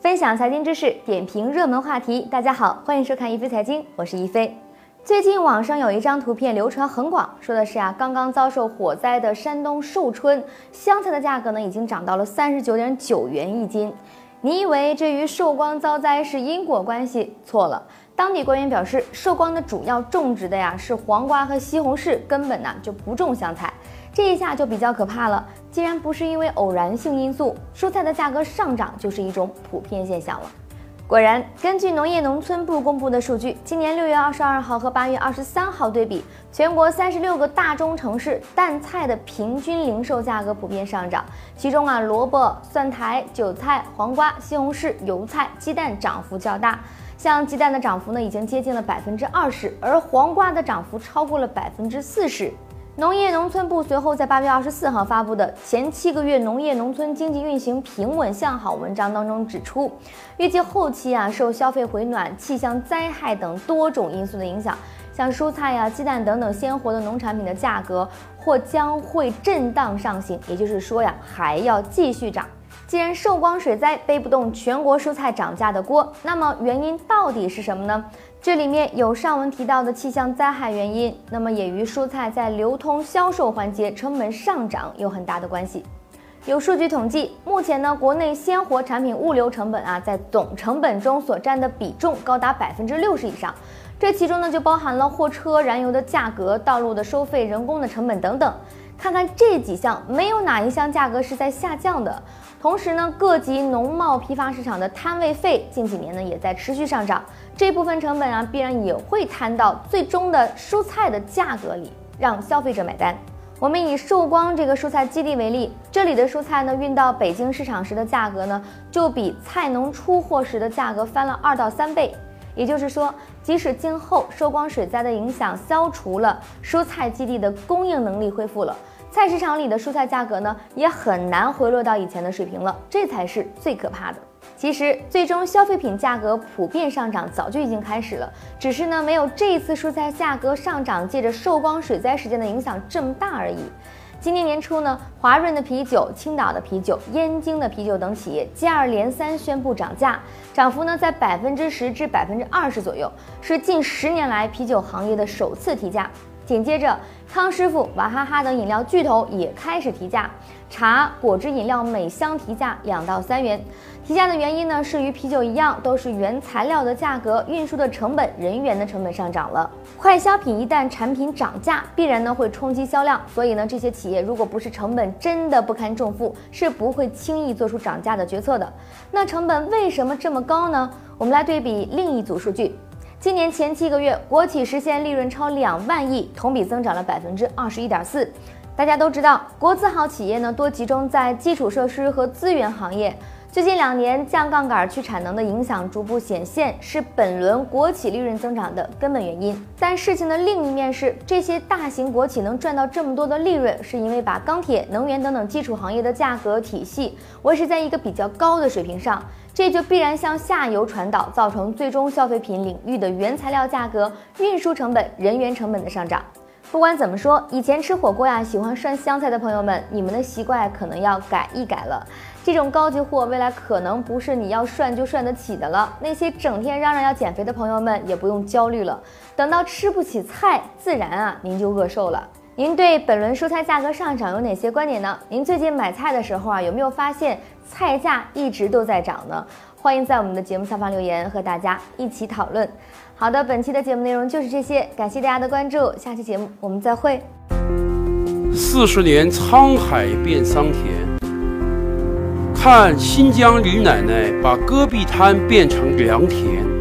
分享财经知识，点评热门话题。大家好，欢迎收看一飞财经，我是一飞。最近网上有一张图片流传很广，说的是啊，刚刚遭受火灾的山东寿春香菜的价格呢，已经涨到了三十九点九元一斤。你以为这与寿光遭灾是因果关系？错了。当地官员表示，寿光的主要种植的呀是黄瓜和西红柿，根本呢就不种香菜。这一下就比较可怕了。既然不是因为偶然性因素，蔬菜的价格上涨就是一种普遍现象了。果然，根据农业农村部公布的数据，今年六月二十二号和八月二十三号对比，全国三十六个大中城市淡菜的平均零售价格普遍上涨。其中啊，萝卜、蒜苔、韭菜、黄瓜、西红柿、油菜、鸡蛋涨幅较大。像鸡蛋的涨幅呢，已经接近了百分之二十，而黄瓜的涨幅超过了百分之四十。农业农村部随后在八月二十四号发布的前七个月农业农村经济运行平稳向好文章当中指出，预计后期啊，受消费回暖、气象灾害等多种因素的影响。像蔬菜呀、鸡蛋等等鲜活的农产品的价格或将会震荡上行，也就是说呀，还要继续涨。既然寿光水灾背不动全国蔬菜涨价的锅，那么原因到底是什么呢？这里面有上文提到的气象灾害原因，那么也与蔬菜在流通销售环节成本上涨有很大的关系。有数据统计，目前呢，国内鲜活产品物流成本啊，在总成本中所占的比重高达百分之六十以上。这其中呢，就包含了货车、燃油的价格、道路的收费、人工的成本等等。看看这几项，没有哪一项价格是在下降的。同时呢，各级农贸批发市场的摊位费近几年呢，也在持续上涨。这部分成本啊，必然也会摊到最终的蔬菜的价格里，让消费者买单。我们以寿光这个蔬菜基地为例，这里的蔬菜呢，运到北京市场时的价格呢，就比菜农出货时的价格翻了二到三倍。也就是说，即使今后受光水灾的影响消除了，蔬菜基地的供应能力恢复了，菜市场里的蔬菜价格呢，也很难回落到以前的水平了，这才是最可怕的。其实，最终消费品价格普遍上涨早就已经开始了，只是呢，没有这一次蔬菜价格上涨借着寿光水灾事件的影响这么大而已。今年年初呢，华润的啤酒、青岛的啤酒、燕京的啤酒等企业接二连三宣布涨价，涨幅呢在百分之十至百分之二十左右，是近十年来啤酒行业的首次提价。紧接着，康师傅、娃哈哈等饮料巨头也开始提价，茶、果汁饮料每箱提价两到三元。提价的原因呢，是与啤酒一样，都是原材料的价格、运输的成本、人员的成本上涨了。快消品一旦产品涨价，必然呢会冲击销量，所以呢，这些企业如果不是成本真的不堪重负，是不会轻易做出涨价的决策的。那成本为什么这么高呢？我们来对比另一组数据。今年前七个月，国企实现利润超两万亿，同比增长了百分之二十一点四。大家都知道，国字号企业呢多集中在基础设施和资源行业。最近两年降杠杆去产能的影响逐步显现，是本轮国企利润增长的根本原因。但事情的另一面是，这些大型国企能赚到这么多的利润，是因为把钢铁、能源等等基础行业的价格体系维持在一个比较高的水平上。这就必然向下游传导，造成最终消费品领域的原材料价格、运输成本、人员成本的上涨。不管怎么说，以前吃火锅呀喜欢涮香菜的朋友们，你们的习惯可能要改一改了。这种高级货未来可能不是你要涮就涮得起的了。那些整天嚷嚷要减肥的朋友们也不用焦虑了，等到吃不起菜，自然啊您就饿瘦了。您对本轮蔬菜价格上涨有哪些观点呢？您最近买菜的时候啊，有没有发现？菜价一直都在涨呢，欢迎在我们的节目下方留言，和大家一起讨论。好的，本期的节目内容就是这些，感谢大家的关注，下期节目我们再会。四十年沧海变桑田，看新疆李奶奶把戈壁滩变成良田。